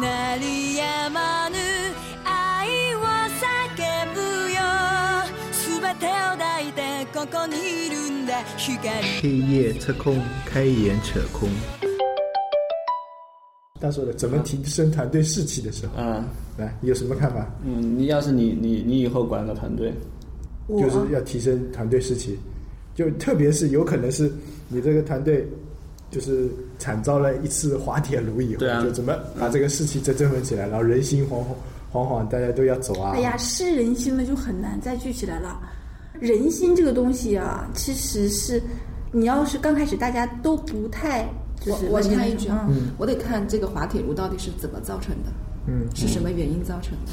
鳴りやまぬ愛を叫ぶよ全てを抱いてここにいるんだ光黑夜测空，开眼扯空。他说的怎么提升团队士气的时候，嗯来，你有什么看法？嗯，你要是你你你以后管个团队，我就是要提升团队士气，就特别是有可能是你这个团队 就是惨遭了一次滑铁卢以后，对啊就怎么把这个士气再振奋起来，然后人心惶惶惶惶，大家都要走啊。哎呀，失人心了就很难再聚起来了。人心这个东西啊，其实是你要是刚开始大家都不太，就是我我插一句啊嗯，我得看这个滑铁卢到底是怎么造成的，嗯，是什么原因造成的？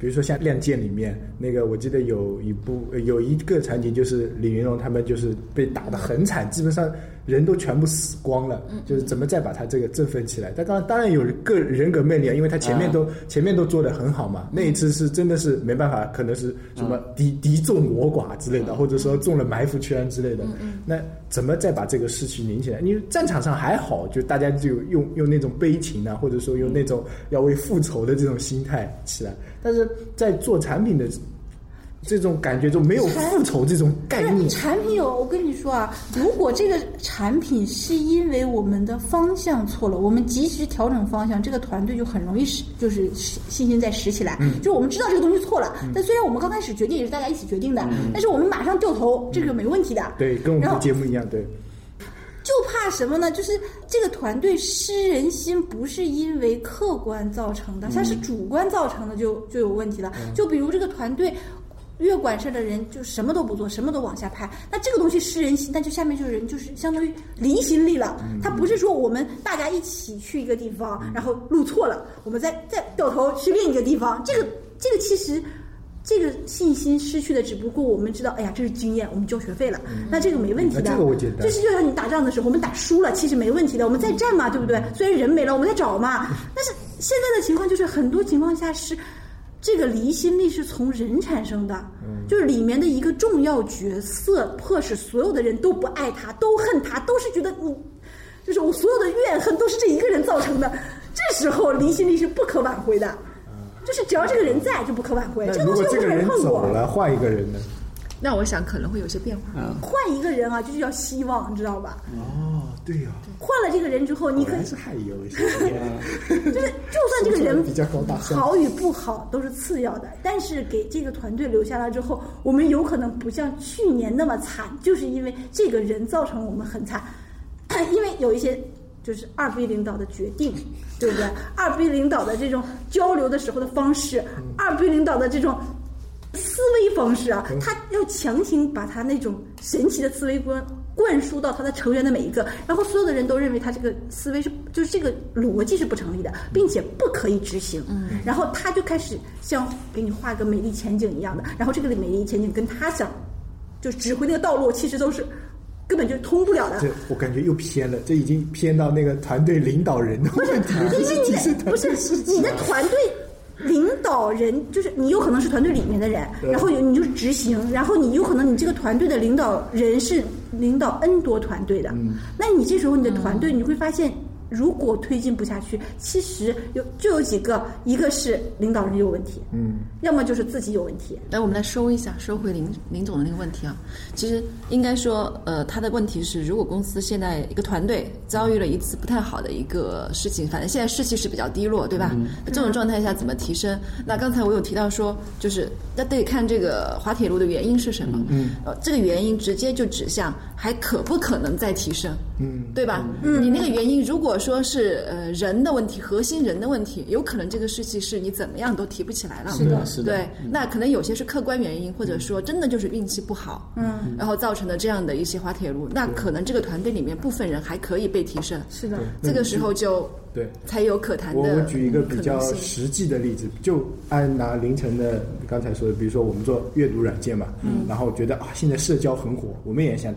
比如说像《亮剑》里面那个，我记得有一部呃有一个场景，就是李云龙他们就是被打得很惨，基本上人都全部死光了，就是怎么再把他这个振奋起来？他当然当然有个人格魅力啊，因为他前面都、前面都做得很好嘛，那一次是真的是没办法，可能是什么敌敌众我寡之类的，或者说中了埋伏圈之类的，那怎么再把这个士气拧起来？因为战场上还好，就大家就用用那种悲情啊，或者说用那种要为复仇的这种心态起来，但是在做产品的这种感觉中没有复仇这种概念。产品有，我跟你说啊，如果这个产品是因为我们的方向错了，我们及时调整方向，这个团队就很容易使就是信心再拾起来。嗯就是我们知道这个东西错了，但虽然我们刚开始决定也是大家一起决定的，但是我们马上掉头，这个是没问题的。嗯对，跟我们的节目一样，对，就怕什么呢？就是这个团队失人心，不是因为客观造成的，它是主观造成的就，就有问题了。就比如这个团队。越管事儿的人就什么都不做，什么都往下拍，那这个东西失人心，那就下面就是人就是相当于离心力了。他不是说我们大家一起去一个地方，然后路错了，我们再再掉头去另一个地方，这个这个其实这个信心失去的，只不过我们知道，哎呀，这是经验，我们交学费了，那这个没问题的。这个我简单就是就像你打仗的时候，我们打输了，其实没问题的，我们再战嘛，对不对？虽然人没了，我们再找嘛。但是现在的情况就是，很多情况下是。这个离心力是从人产生的，就是里面的一个重要角色，迫使所有的人都不爱他，都恨他，都是觉得你，就是我所有的怨恨都是这一个人造成的。这时候离心力是不可挽回的，就是只要这个人在就不可挽回。这个东西这个人走了，换一个人呢？那我想可能会有些变化。嗯，换一个人啊，就是要希望，你知道吧？哦，对呀、换了这个人之后，你可以还是还有一些，就是，就算这个人比较高大上好与不好都是次要的，但是给这个团队留下来之后，我们有可能不像去年那么惨，就是因为这个人造成我们很惨，因为有一些就是二 B 领导的决定，对不对？二 B 领导的这种交流的时候的方式，二 B 领导的这种。思维方式啊，他要强行把他那种神奇的思维观灌输到他的成员的每一个，然后所有的人都认为他这个思维是就是这个逻辑是不成立的，并且不可以执行。嗯，然后他就开始像给你画个美丽前景一样的，然后这个美丽前景跟他想就指挥那个道路其实都是根本就通不了的。这我感觉又偏了，这已经偏到那个团队领导人的问题了，不因为你的不是你的团队领导人，就是你有可能是团队里面的人，然后有你就是执行，然后你有可能你这个团队的领导人是领导 N 多团队的，那你这时候你的团队你会发现。如果推进不下去，其实有就有几个，一个是领导人有问题，嗯，要么就是自己有问题，来，我们来收一下，收回林林总的那个问题啊。其实应该说，呃，他的问题是，如果公司现在一个团队遭遇了一次不太好的一个事情，反正现在士气是比较低落，对吧？那这种状态下怎么提升？那刚才我有提到说，就是那得看这个滑铁卢的原因是什么。嗯，呃，这个原因直接就指向还可不可能再提升，嗯，对吧？嗯，你那个原因如果说是呃人的问题，核心人的问题，有可能这个事情是你怎么样都提不起来了。是的是的。对，那可能有些是客观原因，或者说真的就是运气不好，嗯，然后造成的这样的一些滑铁卢。那可能这个团队里面部分人还可以被提升，是的，这个时候就对。才有可谈的我我举一个比较实际的例子，就按拿凌晨的刚才说的，比如说我们做阅读软件嘛，嗯，然后觉得啊现在社交很火，我们也想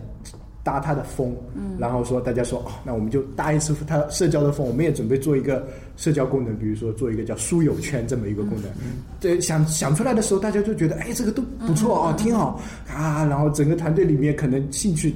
搭他的风，嗯，然后说大家说哦，那我们就搭一次他社交的风，我们也准备做一个社交功能，比如说做一个叫书友圈这么一个功能，对，想想出来的时候，大家就觉得哎这个都不错哦，挺好。啊，然后整个团队里面可能兴趣。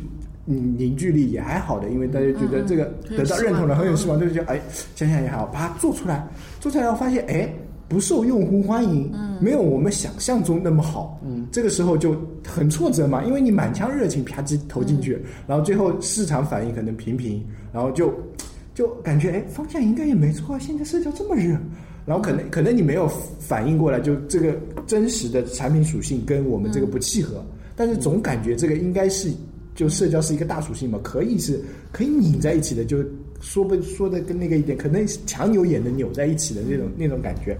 嗯凝聚力也还好的，因为大家觉得这个嗯得到认同了，很有希望很有希望，就是觉得哎，想想也好，把它做出来，做出来后发现哎。不受用户欢迎，没有我们想象中那么好，嗯，这个时候就很挫折嘛，因为你满腔热情啪叽投进去，然后最后市场反应可能平平，然后就就感觉哎方向应该也没错啊，现在社交这么热，然后可能可能你没有反应过来，就这个真实的产品属性跟我们这个不契合，但是总感觉这个应该是就社交是一个大属性嘛，可以是可以拧在一起的，就说不说的跟那个一点，可能强扭也能扭在一起的那种那种感觉。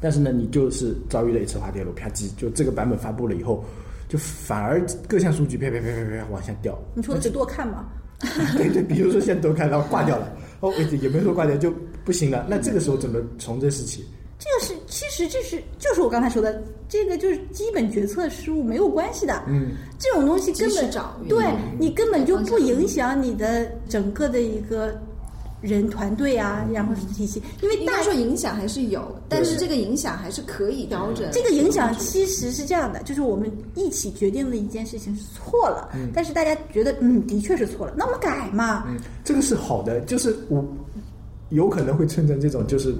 但是呢，你就是遭遇了一次滑铁卢，啪叽，就这个版本发布了以后，就反而各项数据啪啪啪啪啪往下掉。你说的是多看吗？对对，比如说现在都看到挂掉了，哦，也没说挂掉就不行了，那这个时候怎么重振士气？这个是，其实这是就是我刚才说的，这个就是基本决策失误没有关系的。嗯，这种东西根本对你根本就不影响你的整个的一个人团队啊，然后是体系，因为大应该说影响还是有，但是这个影响还是可以调整。这个影响其实是这样的，就是我们一起决定的一件事情是错了，但是大家觉得嗯的确是错了，那我们改嘛。嗯，这个是好的，就是我有可能会称成这种，就是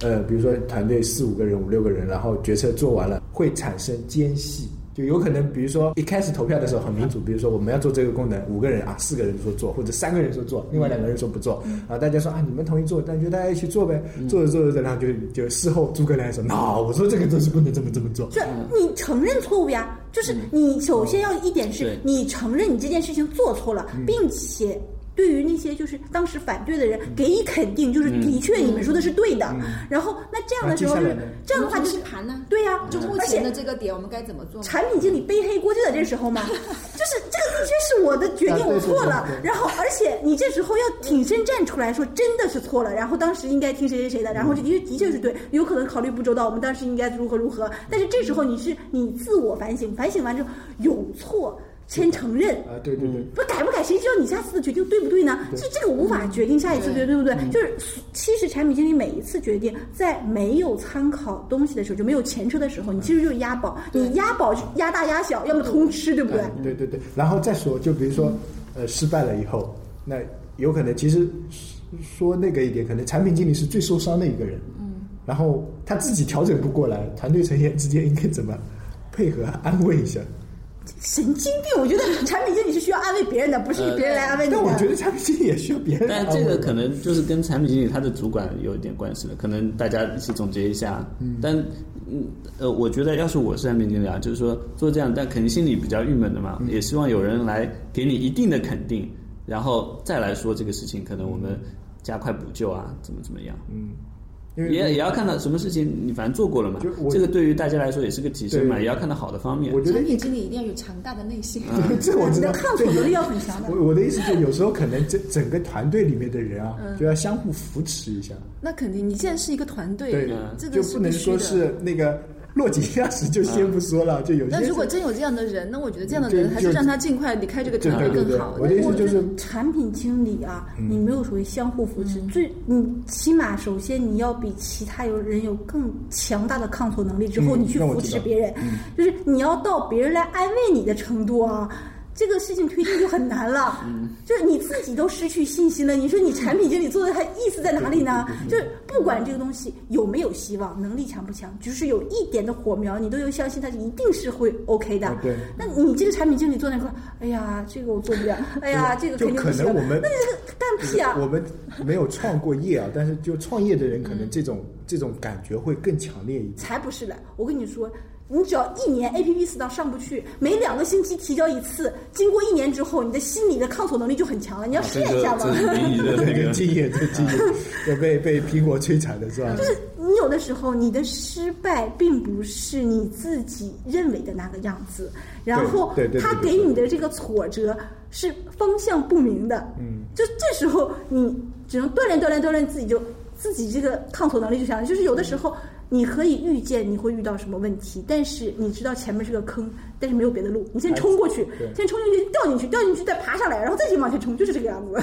呃，比如说团队四五个人、五六个人，然后决策做完了，会产生间隙。就有可能，比如说一开始投票的时候很民主，比如说我们要做这个功能，五个人啊，四个人说做，或者三个人说做，另外两个人说不做，啊，大家说啊，你们同意做，那就大家一起做呗，做着做着，然后就就事后诸葛亮说，那我说这个东西不能这么这么做，就你承认错误呀，就是你首先要一点是你承认你这件事情做错了，并且对于那些就是当时反对的人给予肯定，就是的确你们说的是对的。然后那这样的时候就是这样的话就是盘呢？对呀，就目前的这个点，我们该怎么做？产品经理背黑锅就在这时候嘛，就是这个的确是我的决定，我错了。然后，而且你这时候要挺身站出来说真的是错了，然后当时应该听谁谁谁的，然后这的确的确是对，有可能考虑不周到，我们当时应该如何如何。但是这时候你是你自我反省，反省完之后有错先承认。啊，对对对，不改不改，谁知道你下次的决定对不对呢？这这个无法决定下一次对对不对？就是其实产品经理每一次决定，在没有参考东西的时候，就没有前车的时候，你其实就是押宝，你押宝押大押小，要么通吃，对不对？对对对，然后再说，就比如说，呃，失败了以后，那有可能其实说那个一点，可能产品经理是最受伤的一个人，嗯，然后他自己调整不过来，团队成员之间应该怎么配合安慰一下？神经病！我觉得产品经理是需要安慰别人的，不是别人来安慰你的。但我觉得产品经理也需要别人。但这个可能就是跟产品经理他的主管有一点关系了，可能大家一起总结一下。但嗯呃，我觉得要是我是产品经理啊，就是说做这样，但肯定心里比较郁闷的嘛，也希望有人来给你一定的肯定，然后再来说这个事情，可能我们加快补救啊，怎么怎么样。嗯，因为也也要看到什么事情你反正做过了嘛就，我这个对于大家来说也是个提升嘛，也要看到好的方面我。觉得产品经理一定要有强大的内心。这我知道你的，抗挫能力要很强的。我我的意思就有时候可能这整个团队里面的人啊，就要相互扶持一下。那肯定，你既然是一个团队，对，这就不能个是必须的。说是那个落井下石，就先不说了，就有些那如果真有这样的人，那我觉得这样的人还是就让他尽快离开这个团队更好。我的意思我觉就是得产品经理啊，你没有所谓相互扶持，最你起码首先你要比其他有人有更强大的抗挫能力，之后嗯你去扶持别人，就是你要到别人来安慰你的程度啊。这个事情推进就很难了，就是你自己都失去信心了。你说你产品经理做的还意思在哪里呢？就是不管这个东西有没有希望，能力强不强，就是有一点的火苗，你都要相信它一定是会 OK 的。啊对那你这个产品经理做那块，哎呀，这个我做不了，哎呀，这个就肯定不行。可能我们那你这个干屁啊！我们没有创过业啊，但是就创业的人，可能这种这种感觉会更强烈一点。才不是嘞！我跟你说，你只要一年 A P P 四档上不去，每两个星期提交一次，经过一年之后，你的心理的抗挫能力就很强了。你要试验一下嘛。这是民意的 那个这个经验，这个经验要被被苹果摧残的是吧？就是你有的时候，你的失败并不是你自己认为的那个样子，然后他对给你的这个挫折是方向不明的，嗯，就这时候你只能锻炼锻炼锻炼自己就自己这个抗挫能力就强了。就是有的时候你可以预见你会遇到什么问题，但是你知道前面是个坑，但是没有别的路，你先冲过去，先冲进去掉进去，掉进去再爬上来，然后再去往前冲，就是这个样子。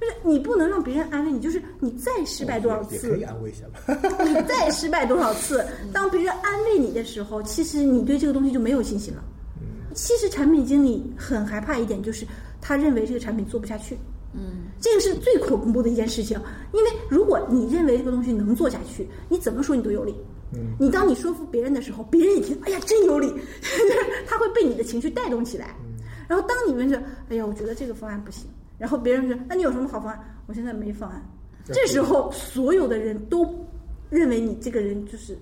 就是你不能让别人安慰你，就是你再失败多少次，也可以安慰一下吧。你再失败多少次，当别人安慰你的时候，其实你对这个东西就没有信心了。其实产品经理很害怕一点，就是他认为这个产品做不下去。嗯，这个是最恐怖的一件事情，因为如果你认为这个东西能做下去，你怎么说你都有理。嗯，你当你说服别人的时候，别人一听，哎呀，真有理，他会被你的情绪带动起来。然后当你们说，哎呀，我觉得这个方案不行，然后别人说，那你有什么好方案？我现在没方案。这时候所有的人都认为你这个人就是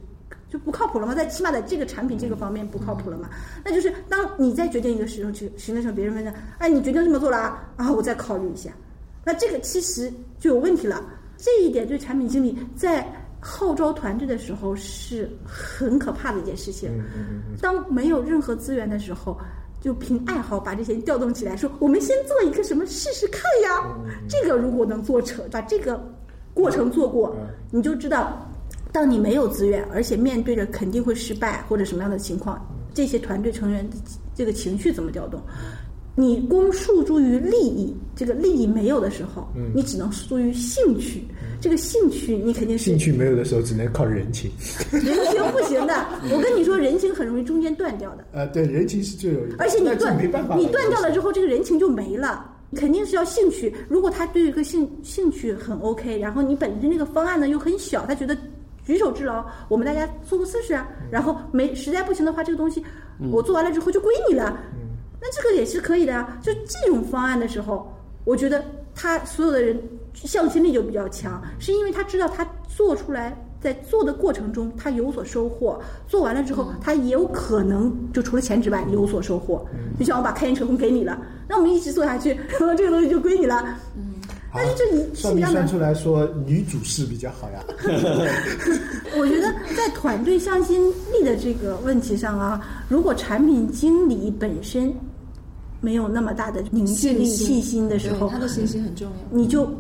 就不靠谱了吗？在起码在这个产品这个方面不靠谱了嘛？那就是当你在决定一个使用去行的时候，别人问的，哎，你决定这么做了啊？啊，我再考虑一下。那这个其实就有问题了。这一点对产品经理在号召团队的时候是很可怕的一件事情。当没有任何资源的时候，就凭爱好把这些调动起来，说我们先做一个什么试试看呀。这个如果能做成，把这个过程做过，你就知道，当你没有资源，而且面对着肯定会失败或者什么样的情况，这些团队成员这个情绪怎么调动？你光诉诸于利益，这个利益没有的时候，你只能诉诸于兴趣。这个兴趣你肯定是兴趣没有的时候，只能靠人情。人情不行的，我跟你说，人情很容易中间断掉的。呃，对，人情是最容易。而且你断，没办法，你断掉了之后，这个人情就没了。肯定是要兴趣。如果他对一个兴兴趣很 OK，然后你本身那个方案呢又很小，他觉得举手之劳，我们大家做个测试啊。然后没实在不行的话，这个东西我做完了之后就归你了。那这个也是可以的啊，就这种方案的时候，我觉得他所有的人向心力就比较强，是因为他知道他做出来，在做的过程中他有所收获，做完了之后他也有可能就除了钱之外有所收获。就像我把开源成功给你了，那我们一起做下去，然后这个东西就归你了。嗯，但是这一算命算出来说女主事比较好呀。我觉得在团队向心力的这个问题上啊，如果产品经理本身。没有那么大的凝聚力、信心的时候，他的信心很重要。你就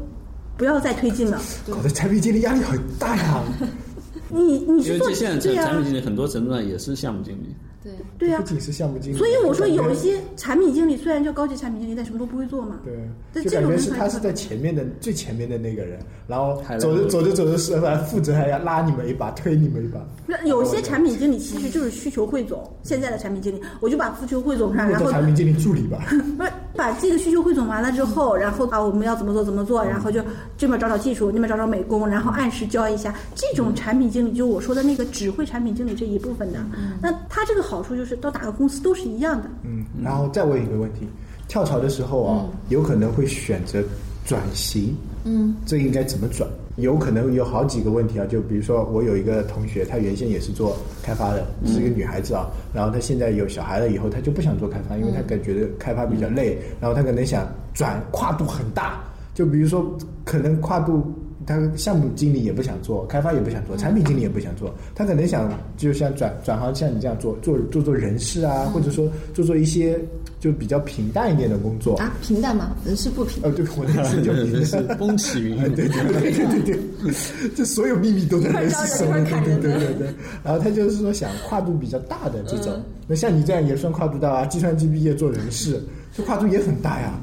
不要再推进了。搞得产品经理压力很大呀。你你是做现在产品经理很多程度上也是项目经理。对对呀，不仅是项目经理。所以我说有一些产品经理虽然叫高级产品经理，但什么都不会做嘛。对，就感觉是他是在前面的最前面的那个人，然后走着走着走着是来负责还要拉你们一把，推你们一把。那有些产品经理其实就是需求汇总，现在的产品经理，我就把需求汇总上，然后产品经理助理吧。不是把这个需求汇总完了之后，然后啊我们要怎么做怎么做，然后就这边找找技术，那边找找美工，然后按时交一下。这种产品经理就我说的那个只会产品经理这一部分的，那他这个好处就是到哪个公司都是一样的。嗯，然后再问一个问题：跳槽的时候啊，有可能会选择转型。嗯，这应该怎么转？有可能有好几个问题啊。就比如说，我有一个同学，她原先也是做开发的，是一个女孩子啊。然后她现在有小孩了以后，她就不想做开发，因为她感觉开发比较累。然后她可能想转，跨度很大。就比如说，可能跨度。他项目经理也不想做，开发也不想做，产品经理也不想做。他可能想，就像转转行，像你这样做做做做人事啊，或者说做做一些就比较平淡一点的工作啊。平淡吗？人事不平。哦，对，我的意思就 人事风起云涌。对对对对对对，这所有秘密都在人事手里。对对对对。然后他就是说想跨度比较大的这种，那像你这样也算跨度大啊。计算机毕业做人事，这跨度也很大呀。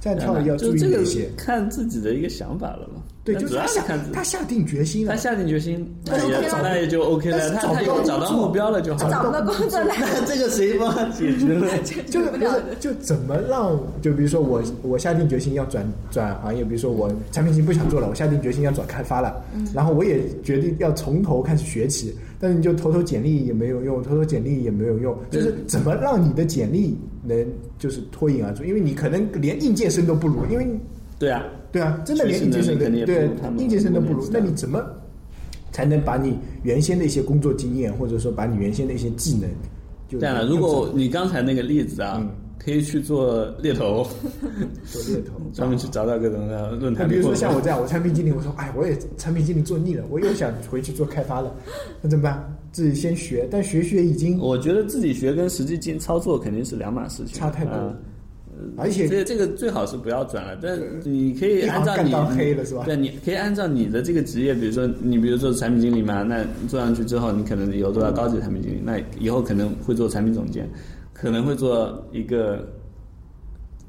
这样跳要注意一些，看自己的一个想法了嘛。对，就是他下他下定决心了，他下定决心，那也那也就 OK 了。他他有找到目标了就好。找到工作了，那这个谁帮他解决了？就是就怎么让？就比如说我我下定决心要转转行业，比如说我产品经不想做了，我下定决心要转开发了。然后我也决定要从头开始学起，但是你就投投简历也没有用，投投简历也没有用。就是怎么让你的简历能就是脱颖而出？因为你可能连应届生都不如，因为对啊。对啊，真的连应届生都对应届生都不如，那你怎么才能把你原先的一些工作经验，或者说把你原先的一些技能？这样了，如果你刚才那个例子啊，可以去做猎头，做猎头，专门去找到各种的论坛。比如说像我这样，我产品经理，我说哎，我也产品经理做腻了，我又想回去做开发了，那怎么办？自己先学，但学学已经，我觉得自己学跟实际进操作肯定是两码事情，差太多。而且这这个最好是不要转了，但你可以按照你对，你可以按照你的这个职业，比如说你比如做产品经理嘛，那做上去之后，你可能以后做到高级产品经理，那以后可能会做产品总监，可能会做一个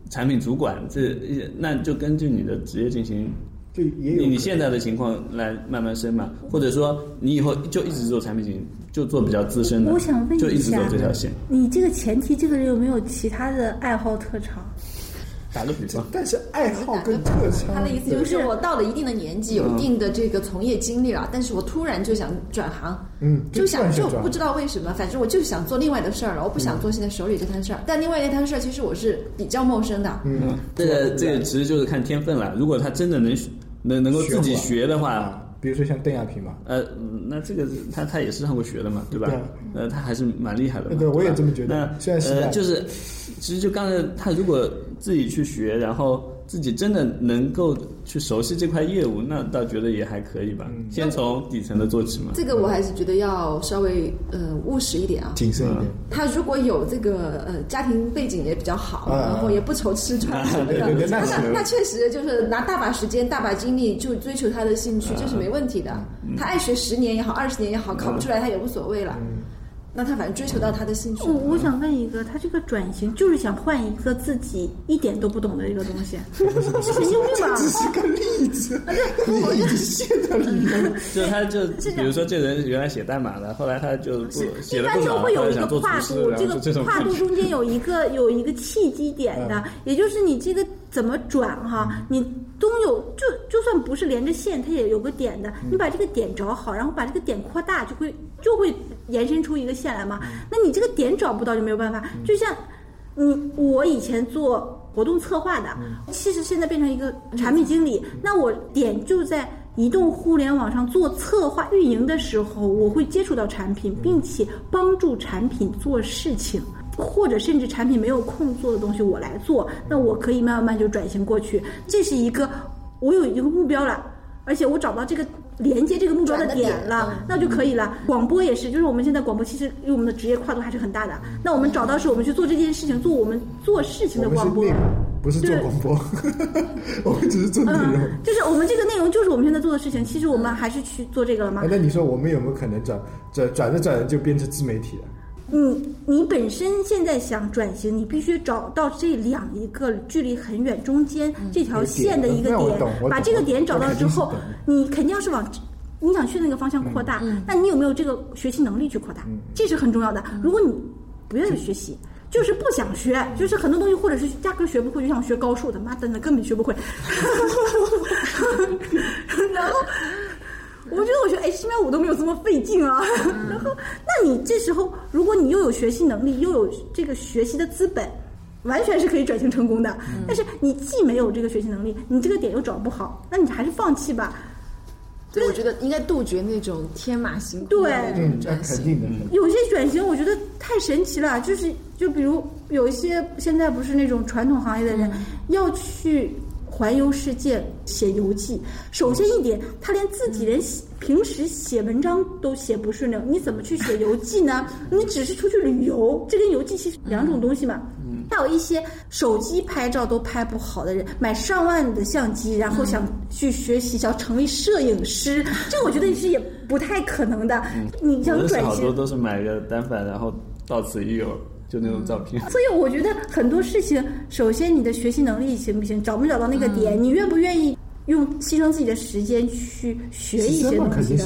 产品主管，这那就根据你的职业进行就也有你你现在的情况来慢慢升嘛，或者说你以后就一直做产品经理，就做比较资深的，我想问一下，就一直走这条线。你这个前提，这个人有没有其他的爱好特长？打个比方，但是爱好跟特长，他的意思就是我到了一定的年纪，有一定的这个从业经历了，但是我突然就想转行，嗯，就想就不知道为什么，反正我就想做另外的事儿了，我不想做现在手里这摊事儿。但另外那摊事儿，其实我是比较陌生的。嗯，这个这个其实就是看天分了。如果他真的能能能够自己学的话，啊，比如说像邓亚萍嘛，呃，嗯那这个他他也是上过学的嘛，对吧？呃，他还是蛮厉害的嘛。对我也这么觉得那虽然时代呃，就是其实就刚才他如果自己去学，然后自己真的能够去熟悉这块业务，那 倒觉得也还可以吧。嗯先从底层的做起嘛。这个我还是觉得要稍微呃务实一点啊。谨慎一点。他如果有这个呃家庭背景也比较好，啊然后也不愁吃穿什么的，那那确实就是拿大把时间、大把精力就追求他的兴趣，这是没问题的。他爱学十年也好，二十年也好，考不出来他也无所谓了。那他反正追求到他的兴趣我。我想问一个，他这个转型就是想换一个自己一点都不懂的一个东西，这神经病吧？只是个例子，你已经陷在里面了。就他就比如说这人原来写代码的，后来他就不写一般的不爽，都会有一个跨，，度这个跨。度中间有一个有一个契机点的，也就是你这个怎么转哈，你都有就就算不是连着线，它也有个点的，你把这个点找好，然后把这个点扩大，就会就会延伸出一个线来嘛。那你这个点找不到就没有办法，就像你我以前做活动策划的，其实现在变成一个产品经理，那我点就在移动互联网上做策划运营的时候，我会接触到产品，并且帮助产品做事情。或者甚至产品没有空做的东西我来做，那我可以慢慢慢就转型过去。这是一个我有一个目标了，而且我找到这个连接这个目标的点了，那就可以了。广播也是，就是我们现在广播其实因为我们的职业跨度还是很大的，那我们找到是我们去做这件事情，做我们做事情的广播不是做广播，我们只是做内容。嗯，就是我们这个内容就是我们现在做的事情，其实我们还是去做这个了吗哎，？那你说我们有没有可能转转转着转着就变成自媒体了？你你本身现在想转型，你必须找到这两一个距离很远中间这条线的一个点把这个点找到之后你肯定要是往。你想去的那个方向扩大，那你有没有这个学习能力去扩大？这是很重要的。如果你不愿意学习，就是不想学，就是很多东西或者是压根儿学不会，就想学高数的，妈的，那根本学不会。然后我觉得我学 HTML 五都没有这么费劲啊。然后，那你这时候，如果你又有学习能力，又有这个学习的资本，完全是可以转型成功的。但是你既没有这个学习能力，你这个点又找不好，那你还是放弃吧。对，我觉得应该杜绝那种天马行空的转型。有些转型我觉得太神奇了，就是就比如有一些现在不是那种传统行业的人、要去环游世界写游记，首先一点，他连自己连写平时写文章都写不顺溜，你怎么去写游记呢？你只是出去旅游，这跟游记其实两种东西嘛。还有一些手机拍照都拍不好的人，买上万的相机，然后想去学习，想成为摄影师，这我觉得是也不太可能的。你想转型好多，都是买个单反，然后到此一游，就那种照片。所以我觉得很多事情，首先你的学习能力行不行，找没找到那个点，你愿不愿意用牺牲自己的时间去学一些东西的。肯定是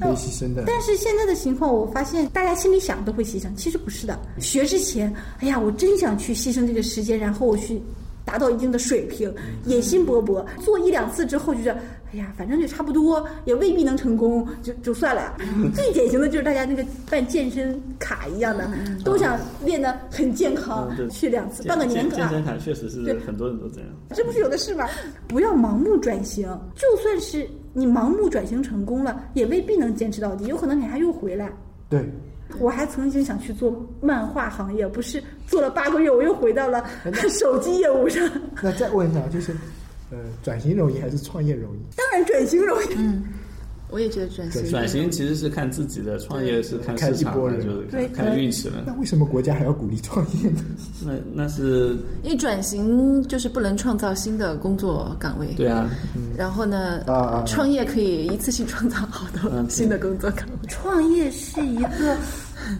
可以牺牲的。但是现在的情况，我发现大家心里想都会牺牲，其实不是的。学之前，哎呀，我真想去牺牲这个时间，然后我去达到一定的水平，野心勃勃。做一两次之后，就是哎呀，反正就差不多，也未必能成功，就就算了。最典型的就是大家那个办健身卡一样的，都想练得很健康去两次，办个年卡健健。身卡确实是很多人都这样。这不是有的是吗？不要盲目转型，就算是你盲目转型成功了，也未必能坚持到底，有可能你还又回来。对，我还曾经想去做漫画行业，不是做了八个月，我又回到了手机业务上。那再问一下，就是呃，转型容易还是创业容易？当然转型容易，我也觉得转型转型其实是看自己的，创业是看看市场的，一拨人就是对看看运气了。那为什么国家还要鼓励创业呢？那那是因为转型就是不能创造新的工作岗位。对啊，然后呢，啊啊啊创业可以一次性创造好多嗯新的工作岗位。创业是一个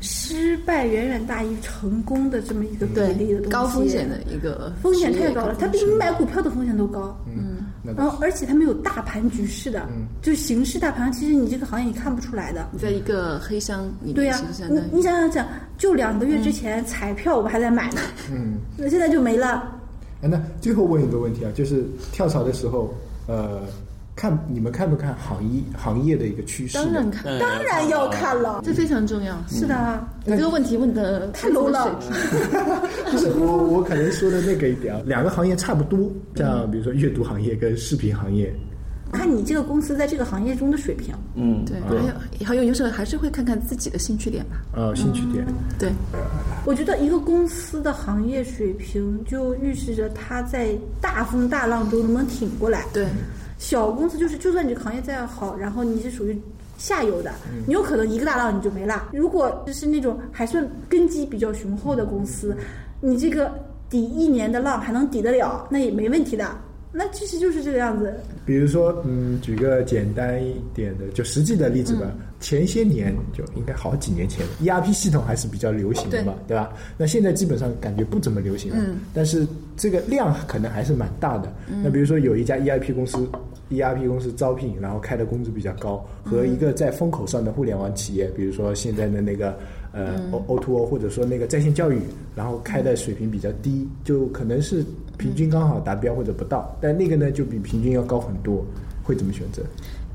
失败远远大于成功的这么一个比例的东西，高风险的一个风险太高了，它比你买股票的风险都高。嗯，那然后而且他们有大盘局势的，嗯。就是形势大盘，其实你这个行业你看不出来的。你在一个黑箱里面，对呀、你你想想想，就两个月之前、彩票我们还在买呢，嗯，那现在就没了。哎，那最后问一个问题啊，就是跳槽的时候，呃，看你们看不看行业行业的一个趋势？当然看，嗯当然要看了，这非常重要。是的啊，你这个问题问的太 low 了。就是我，我可能说的那个一点啊，两个行业差不多，像比如说阅读行业跟视频行业，看你这个公司在这个行业中的水平。嗯，对，还有还有有时候还是会看看自己的兴趣点吧。呃，兴趣点，对，我觉得一个公司的行业水平，就预示着它在大风大浪中能不能挺过来。对，小公司就是，就算你这个行业再好，然后你是属于下游的，你有可能一个大浪你就没了。如果就是那种还算根基比较雄厚的公司，你这个抵一年的浪还能抵得了，那也没问题的。那其实就是这个样子。比如说，嗯，举个简单一点的，就实际的例子吧。前些年就应该好几年前，ERP 系统还是比较流行的嘛，对吧？那现在基本上感觉不怎么流行了，但是这个量可能还是蛮大的。那比如说有一家 ERP 公司，ERP 公司招聘，然后开的工资比较高，和一个在风口上的互联网企业，比如说现在的那个呃 O O to O 或者说那个在线教育，然后开的水平比较低，就可能是平均刚好达标或者不到，但那个呢就比平均要高很多，会怎么选择？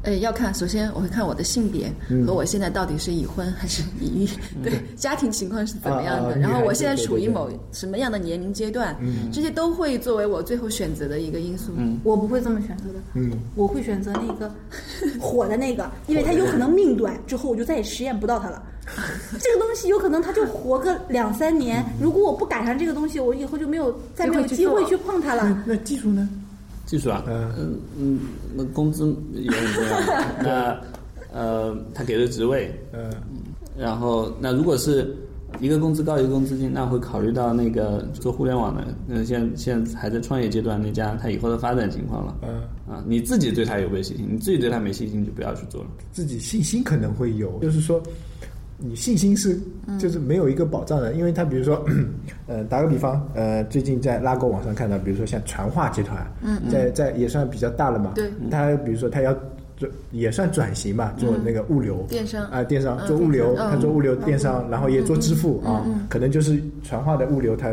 呃，要看，首先我会看我的性别和我现在到底是已婚还是已育，对家庭情况是怎么样的，然后我现在处于某什么样的年龄阶段，这些都会作为我最后选择的一个因素。我不会这么选择的，嗯，我会选择那个火的那个，因为它有可能命短，之后我就再也实验不到它了。这个东西有可能它就活个两三年，如果我不赶上这个东西，我以后就没有再没有机会去碰它了。那那技术呢？技术啊，嗯嗯嗯，那工资也很重要。那呃，他给的职位，嗯，然后那如果是一个工资高一个工资低，那会考虑到那个做互联网的，那，现在现在还在创业阶段那家，他以后的发展情况了。嗯啊，你自己对他有没有信心？你自己对他没信心，就不要去做了。自己信心可能会有，就是说，你信心是就是没有一个保障的，因为他比如说，呃，打个比方，呃，最近在拉勾网上看到，比如说像传化集团，嗯，在在也算比较大了嘛，对，他比如说他要做也算转型嘛，做那个物流电商。啊，电商嗯做物流，他做物流嗯。电商，然后也做支付啊，可能就是传化的物流，他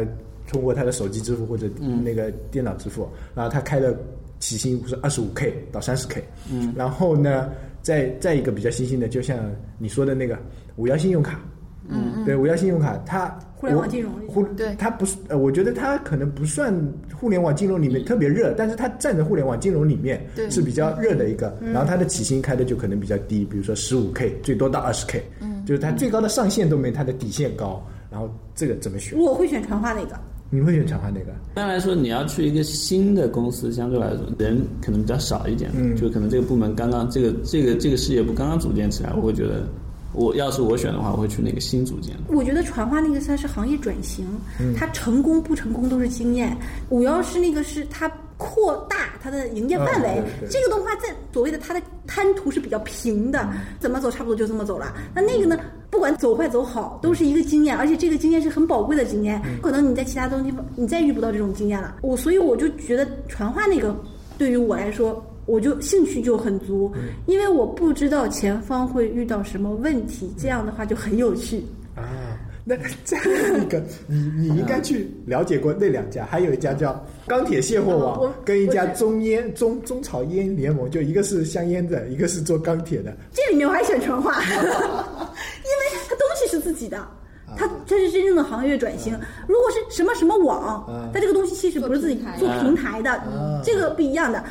通过他的手机支付或者那个电脑支付，然后他开的起薪是二十五 K 到三十 K，嗯，然后呢，再再一个比较新兴的，就像你说的那个五幺信用卡，嗯，对，五幺信用卡，它互联网金融互对。它不是，呃，我觉得它可能不算互联网金融里面特别热，但是它站在互联网金融里面对。是比较热的一个，然后它的起薪开的就可能比较低，比如说十五 K，最多到二十 K，嗯，就是它最高的上限都没它的底线高，然后这个怎么选？我会选传化那个，你会选长话哪个？一般来说，你要去一个新的公司，相对来说人可能比较少一点，嗯。就可能这个部门刚刚这个这个这个事业部刚刚组建起来，我会觉得，我要是我选的话，我会去那个新组建的。我觉得传话那个算是行业转型，嗯它成功不成功都是经验。五幺是那个是它扩大它的营业范围，哦对对这个的话在所谓的它的滩涂是比较平的，嗯怎么走差不多就这么走了。那那个呢，不管走坏走好，都是一个经验，而且这个经验是很宝贵的经验。嗯可能你在其他东西你再遇不到这种经验了。我所以我就觉得传话那个对于我来说。我就兴趣就很足，嗯因为我不知道前方会遇到什么问题，这样的话就很有趣。啊，那这样一个，你你应该去了解过那两家，还有一家叫钢铁卸货网跟一家中烟中中草烟联盟，就一个是香烟的，一个是做钢铁的。这里面我还选传化，因为它东西是自己的，它这是真正的行业转型。如果是什么什么网，它这个东西其实不是自己做做平台的，这个不一样的。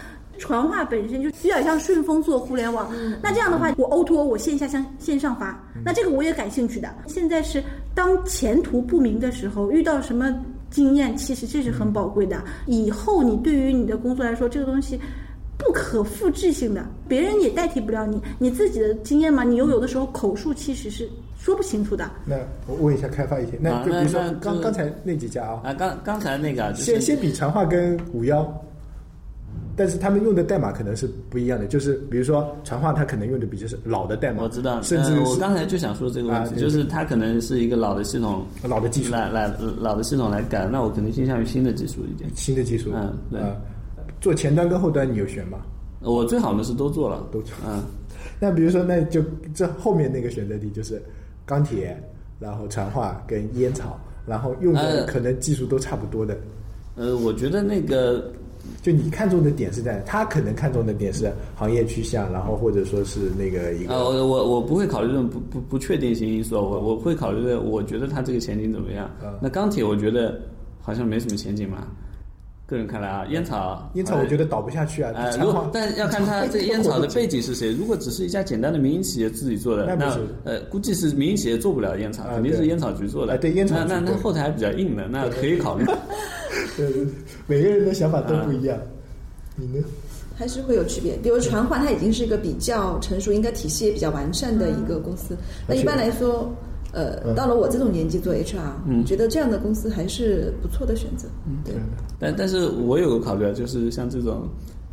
传话本身就有点像顺丰做互联网，那这样的话，我 O to O 我线下向线上发，那这个我也感兴趣的。现在是当前途不明的时候，遇到什么经验，其实这是很宝贵的。以后你对于你的工作来说，这个东西不可复制性的，别人也代替不了你。你自己的经验嘛，你又有的时候口述其实是说不清楚的。那我问一下开发一些，那啊就比如说刚刚才那几家啊，啊，刚刚才那个啊就是先先比长话跟五幺，但是他们用的代码可能是不一样的，就是比如说传话它可能用的比较是老的代码，我知道，甚至呃我刚才就想说这个问题，啊就是它可能是一个老的系统，老的技术来来老的系统来改，那我肯定倾向于新的技术一点。新的技术，嗯对啊做前端跟后端你有选吗？我最好的是都做了，都做嗯。那比如说，那就这后面那个选择题就是钢铁，然后传话跟烟草，然后用的呃可能技术都差不多的。呃，我觉得那个就你看中的点是在，他可能看中的点是行业趋向，然后或者说是那个一个。呃，我我我不会考虑这种不不不确定性因素，我我会考虑的，我觉得它这个前景怎么样嗯。那钢铁我觉得好像没什么前景嘛，个人看来啊，烟草，烟草我觉得倒不下去啊，呃，如果但要看它这个 烟草的背景是谁。如果只是一家简单的民营企业自己做的，那那呃，估计是民营企业做不了烟草，肯定是烟草局做的。啊对烟草那那那后台还比较硬的，那可以考虑。对 对，对每个人的想法都不一样。你呢？还是会有区别。比如传化，它已经是一个比较成熟、应该体系也比较完善的一个公司。那一般来说，呃，到了我这种年纪做 HR，嗯觉得这样的公司还是不错的选择。嗯对，但但是我有个考虑啊，就是像这种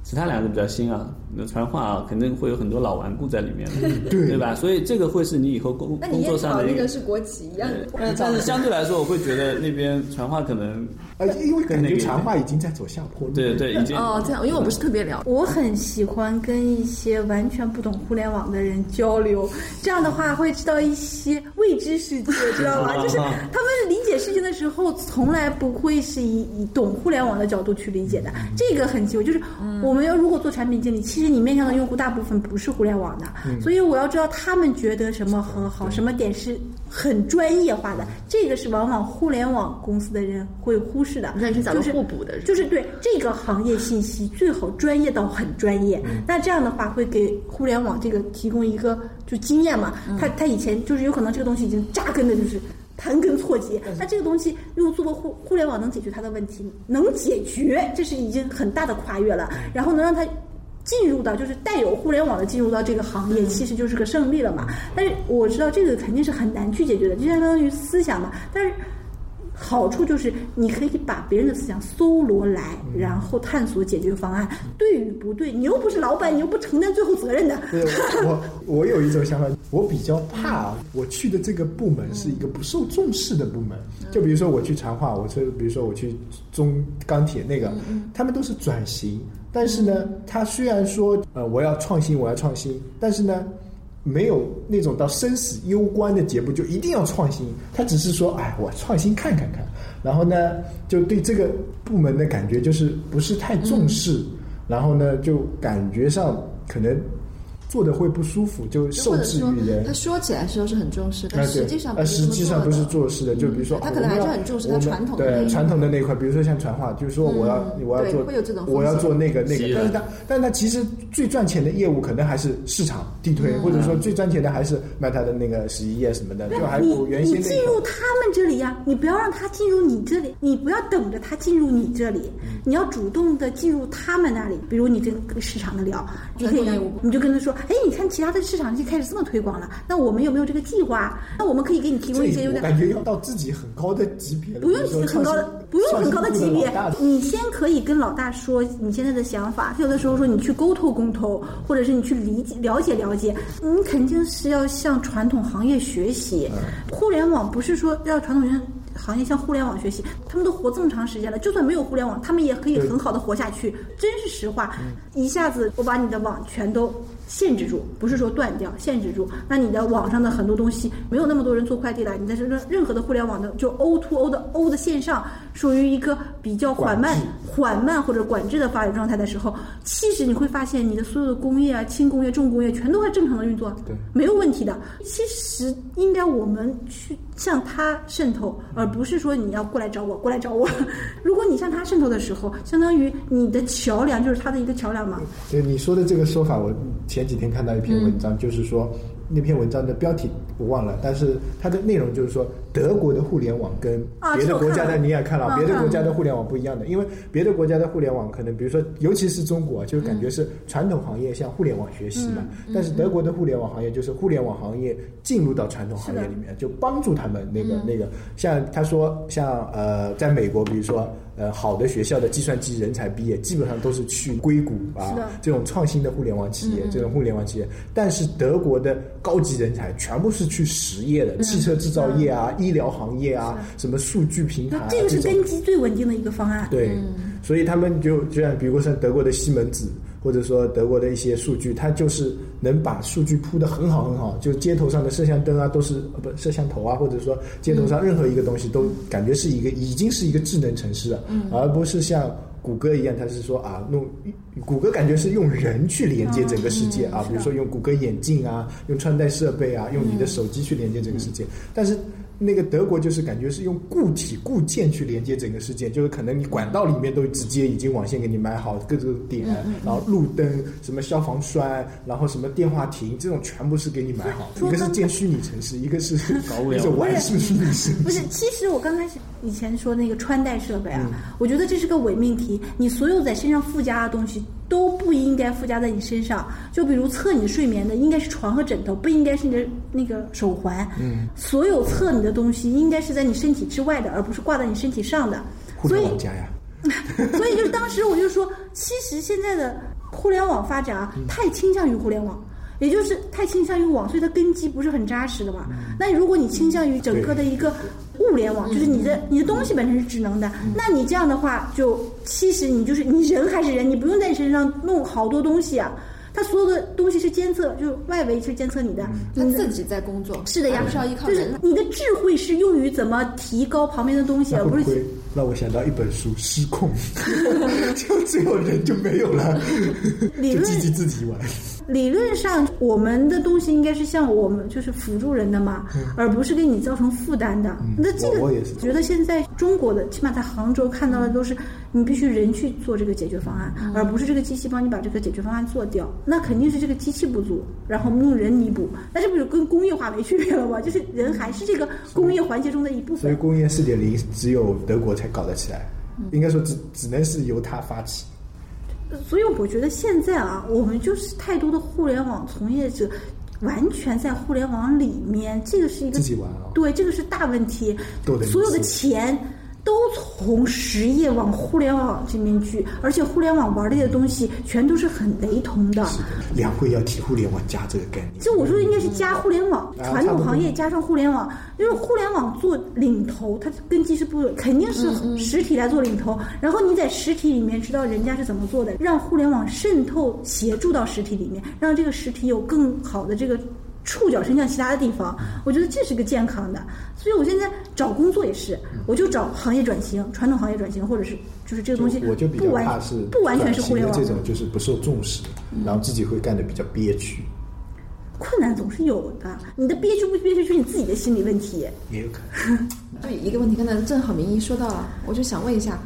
其他两个比较新啊，那传话啊，肯定会有很多老顽固在里面，对对吧？所以这个会是你以后工那你工作上的一个是国企一样的。但但是相对来说，我会觉得那边传话可能啊，因为感跟那个觉传话已经在走下坡路。对对已经哦，这样，因为我不是特别了解。我很喜欢跟一些完全不懂互联网的人交流，这样的话会知道一些未知世界，知道吗？就是他们理解事情的时候，从来不会是以以懂互联网的角度去理解的。这个很奇怪，就是我们要如果做产品经理，其实你面向的用户大部分不是互联网的，所以我要知道他们觉得什么很好，什么点是很专业化的，这个是往往互联网公司的人会忽视的。就是互补的人就是对这个行业信息最好专业到很专业。那这样的话会给互联网这个提供一个就经验嘛。他他以前就是有可能这个东西已经扎根的就是。盘根错节，那这个东西用做个互互联网能解决他的问题，能解决，这是已经很大的跨越了。然后能让他进入到就是带有互联网的进入到这个行业，其实就是个胜利了嘛。但是我知道这个肯定是很难去解决的，就相当于思想嘛。但是好处就是你可以把别人的思想搜罗来，然后探索解决方案，对与不对，你又不是老板，你又不承担最后责任的。对，我我有一种想法，我比较怕啊我去的这个部门是一个不受重视的部门。就比如说我去传化，我说比如说我去中钢铁那个，他们都是转型，但是呢，他虽然说呃我要创新，我要创新，但是呢。没有那种到生死攸关的节目就一定要创新，他只是说，哎，我创新看看看，然后呢，就对这个部门的感觉就是不是太重视，然后呢，就感觉上可能做的会不舒服，就或受制于人。他说起来时候是很重视，啊，但实际上呃，实际上不是做做事的，就比如说，他可能还是很重视他传统的传统的那一块，比如说像传话，就是说我要嗯我要做会有这种我要做那个那个，但是他但是他其实最赚钱的业务可能还是市场地推，嗯或者说最赚钱的还是卖他的那个洗衣液什么的，就还你不原你。进入他们这里呀、你不要让他进入你这里，你不要等着他进入你这里，嗯你要主动的进入他们那里。比如你跟跟市场的聊，你可以你就跟他说，哎，你看其他的市场就开始这么推广了，那我们有没有这个计划？那我们可以给你提供一些有点感觉要到自己很高的级别了，不用很高的，不用很高的级别你先可以跟老大说你现在的想法，有的时候说你去沟通沟通，或者是你去理解了解了解，你肯定是要向传统行业学习。互联网不是说要传统行业向互联网学习，他们都活这么长时间了，就算没有互联网，他们也可以很好的活下去，真是实话。一下子我把你的网全都。限制住，不是说断掉，限制住。那你的网上的很多东西没有那么多人做快递了，你在任任何的互联网的就 O to O 的 O 的线上，属于一个比较缓慢、缓慢或者管制的发展状态的时候，其实你会发现你的所有的工业啊、轻工业、重工业全都在正常的运作，对，没有问题的。其实应该我们去向它渗透，而不是说你要过来找我，过来找我。如果你向它渗透的时候，相当于你的桥梁就是它的一个桥梁嘛。对你说的这个说法，我前几天看到一篇文章，就是说那篇文章的标题我忘了，但是它的内容就是说德国的互联网跟啊别的国家的你也看了，嗯别的国家的互联网不一样的，因为别的国家的互联网可能比如说，尤其是中国，就感觉是传统行业向互联网学习嘛，但是德国的互联网行业就是互联网行业进入到传统行业里面，就帮助他们那个那个，像他说像呃，在美国，比如说。呃好的学校的计算机人才毕业，基本上都是去硅谷啊这种创新的互联网企业，这种互联网企业。但是德国的高级人才全部是去实业的，汽车制造业啊、医疗行业啊、什么数据平台这个是根基最稳定的一个方案。对，所以他们就就像比如说像德国的西门子，或者说德国的一些数据，它就是能把数据铺得很好很好，就街头上的摄像灯啊，都是呃不摄像头啊，或者说街头上任何一个东西都感觉是一个已经是一个智能城市了，而不是像。谷歌一样，它是说啊，弄谷歌感觉是用人去连接整个世界啊，比如说用谷歌眼镜啊，用穿戴设备啊，用你的手机去连接整个世界。但是那个德国就是感觉是用固体固件去连接整个世界，就是可能你管道里面都直接已经网线给你买好各种点，然后路灯、什么消防栓，然后什么电话亭，这种全部是给你买好。一个是建虚拟城市，一个是搞物联网一个是完是虚拟城市。不是，其实我刚开始以前说那个穿戴设备啊，我觉得这是个伪命题。你所有在身上附加的东西都不应该附加在你身上。就比如测你睡眠的，应该是床和枕头，不应该是你的那个手环。嗯，所有测你的东西应该是在你身体之外的，而不是挂在你身体上的。互所以联网加呀，所以就是当时我就说，其实现在的互联网发展啊，太倾向于互联网，也就是太倾向于网，所以它根基不是很扎实的嘛。那如果你倾向于整个的一个物联网，就是你的你的东西本身是智能的，那你这样的话，就其实你就是你人还是人，你不用在你身上弄好多东西啊。它所有的东西是监测，就是外围是监测你的，你的他自己在工作，是的呀。不，需要依靠就是人。你的智慧是用于怎么提高旁边的东西，而不是让我想到一本书《失控》，就最后人就没有了，就自己自己玩。理论上，我们的东西应该是像我们就是辅助人的嘛，而不是给你造成负担的。那这个嗯我我也是觉得现在中国的，起码在杭州看到的都是你必须人去做这个解决方案，而不是这个机器帮你把这个解决方案做掉。那肯定是这个机器不足，然后用人弥补。那这不是跟工业化没区别了吗？就是人还是这个工业环节中的一部分所以。工业四点零只有德国才搞得起来，应该说只只能是由它发起。所以我觉得现在啊，我们就是太多的互联网从业者。完全在互联网里面，这个是一个自己玩啊对，这个是大问题。所有的钱都从实业往互联网这边去，而且互联网玩的这些东西全都是很雷同的。是的，两会要提互联网加这个概念。就我说的应该是加互联网，啊传统行业加上互联网，就是互联网做领头，它根基是不肯定是实体来做领头，然后你在实体里面知道人家是怎么做的，让互联网渗透协助到实体里面，让这个实体有更好的这个。触角伸向其他的地方，我觉得这是个健康的。所以我现在找工作也是，我就找行业转型、传统行业转型，或者是就是这个东西我就比不完较怕是不完全是互联网这种，就是不受重视，然后自己会干的比较憋屈，困难总是有的。你的憋屈不憋屈是你自己的心理问题。也有可能。对一个问题，刚才正好明一说到了，我就想问一下，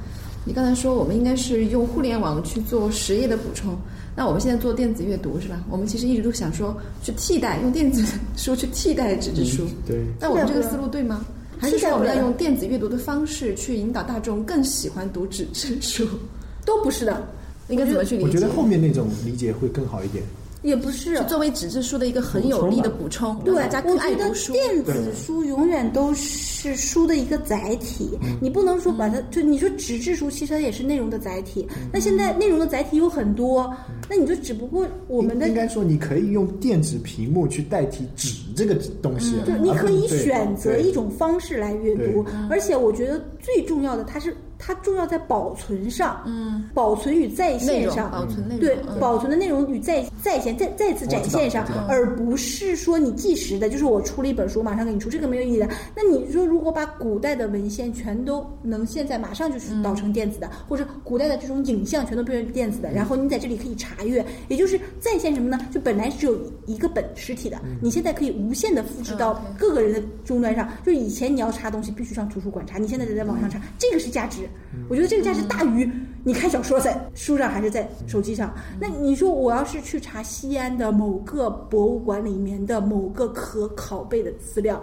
你刚才说我们应该是用互联网去做实业的补充，那我们现在做电子阅读是吧？我们其实一直都想说去替代用电子 书去替代纸质书，对，那我们这个思路对吗？还是说我们要用电子阅读的方式去引导大众更喜欢读纸质书？都不是的，应该怎么去理解？我觉得后面那种理解会更好一点。也不是是作为纸质书的一个很有力的补充，对，大家更我觉得爱读书。电子书永远都是书的一个载体，你不能说把它就你说纸质书，其实它也是内容的载体。那现在内容的载体有很多，那你就只不过我们的应该说，你可以用电子屏幕去代替纸这个东西，就是你可以选择一种方式来阅读，而且我觉得最重要的，它是它重要在保存上，嗯，保存与在线上，保存内容对，嗯保存的内容与在在线再再次展现上而不是说你即时的，就是我出了一本书马上给你出，这个没有意义的。那你说如果把古代的文献全都能现在马上就是导成电子的，或者古代的这种影像全都变成电子的，然后你在这里可以查阅，也就是在线什么呢？就本来只有一个本实体的，你现在可以无限的复制到各个人的终端上。就以前你要查东西必须上图书馆查，你现在得在网上查，这个是价值。我觉得这个价值大于你看小说在书上还是在手机上。那你说我要是去查西安的某个博物馆里面的某个可拷贝的资料，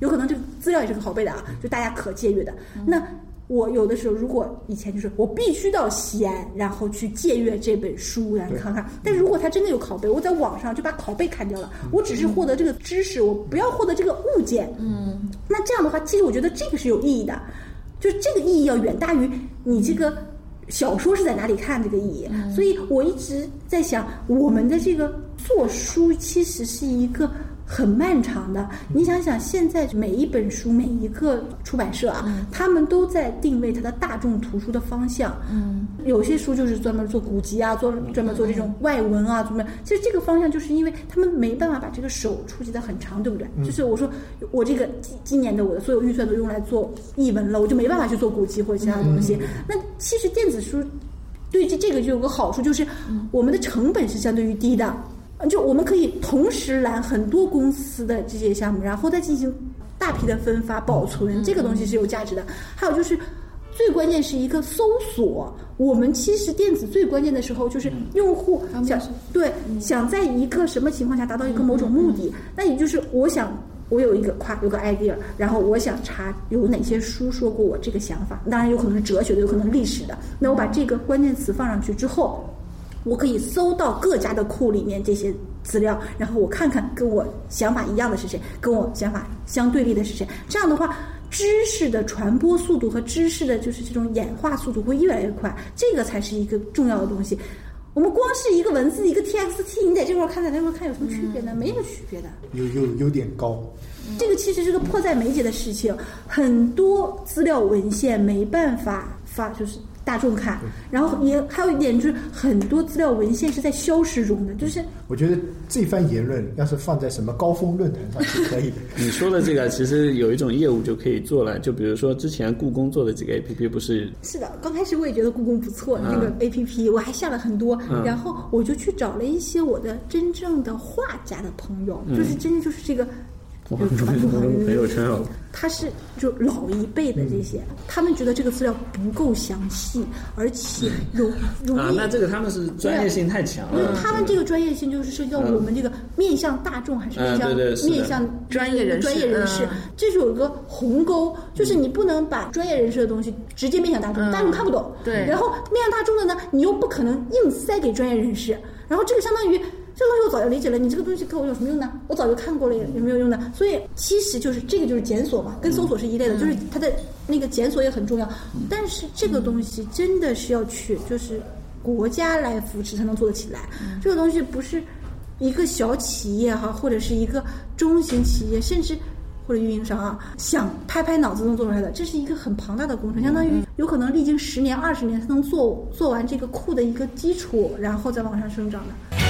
有可能这个资料也是可拷贝的啊，就大家可借阅的。那我有的时候，如果以前就是我必须到西安，然后去借阅这本书，然后看看。但如果它真的有拷贝，我在网上就把拷贝砍掉了，我只是获得这个知识，我不要获得这个物件。嗯，那这样的话，其实我觉得这个是有意义的。就是这个意义要远大于你这个小说是在哪里看这个意义。所以我一直在想，我们的这个做书其实是一个。很漫长的，你想想，现在每一本书，每一个出版社啊，他们都在定位它的大众图书的方向。嗯，有些书就是专门做古籍啊，做专门做这种外文啊，怎么？其实这个方向就是因为他们没办法把这个手触及的很长，对不对？就是我说我这个今今年的我的所有预算都用来做译文了，我就没办法去做古籍或者其他东西。那其实电子书对这这个就有个好处，就是我们的成本是相对于低的。就我们可以同时揽很多公司的这些项目，然后再进行大批的分发、保存，这个东西是有价值的。还有就是，最关键是一个搜索。我们其实电子最关键的时候，就是用户想对想在一个什么情况下达到一个某种目的，那也就是我想我有一个夸有个 idea，然后我想查有哪些书说过我这个想法，当然有可能是哲学的，有可能历史的。那我把这个关键词放上去之后。我可以搜到各家的库里面这些资料，然后我看看跟我想法一样的是谁，跟我想法相对立的是谁。这样的话，知识的传播速度和知识的就是这种演化速度会越来越快，这个才是一个重要的东西。我们光是一个文字，一个 TXT，你在这块看，在那块看有什么区别呢？没什么区别的。有有有点高。这个其实是个迫在眉睫的事情，很多资料文献没办法发，就是。大众看，然后也还有一点就是很多资料文献是在消失中的，就是我觉得这番言论要是放在什么高峰论坛上是可以的。你说的这个其实有一种业务就可以做了，就比如说之前故宫做的几个 A P P 不是？是的，刚开始我也觉得故宫不错，那个 A P P 我还下了很多，然后我就去找了一些我的真正的画家的朋友，就是真的就是这个。就传统朋友圈哦，他是就老一辈的这些，他们觉得这个资料不够详细，而且有啊，那这个他们是专业性太强了。他们这个专业性就是涉及到我们这个面向大众还是面向面向专业人专业人士，这是有一个鸿沟，就是你不能把专业人士的东西直接面向大众，大众看不懂。对，然后面向大众的呢，你又不可能硬塞给专业人士，然后这个相当于。这个东西我早就理解了，你这个东西给我有什么用呢？我早就看过了，有没有用呢？所以其实就是这个就是检索嘛，跟搜索是一类的，就是它的那个检索也很重要。但是这个东西真的是要去就是国家来扶持才能做得起来。这个东西不是一个小企业哈，或者是一个中型企业，甚至或者运营商啊，想拍拍脑子能做出来的，这是一个很庞大的工程，相当于有可能历经十年、二十年才能做做完这个库的一个基础，然后再往上生长的。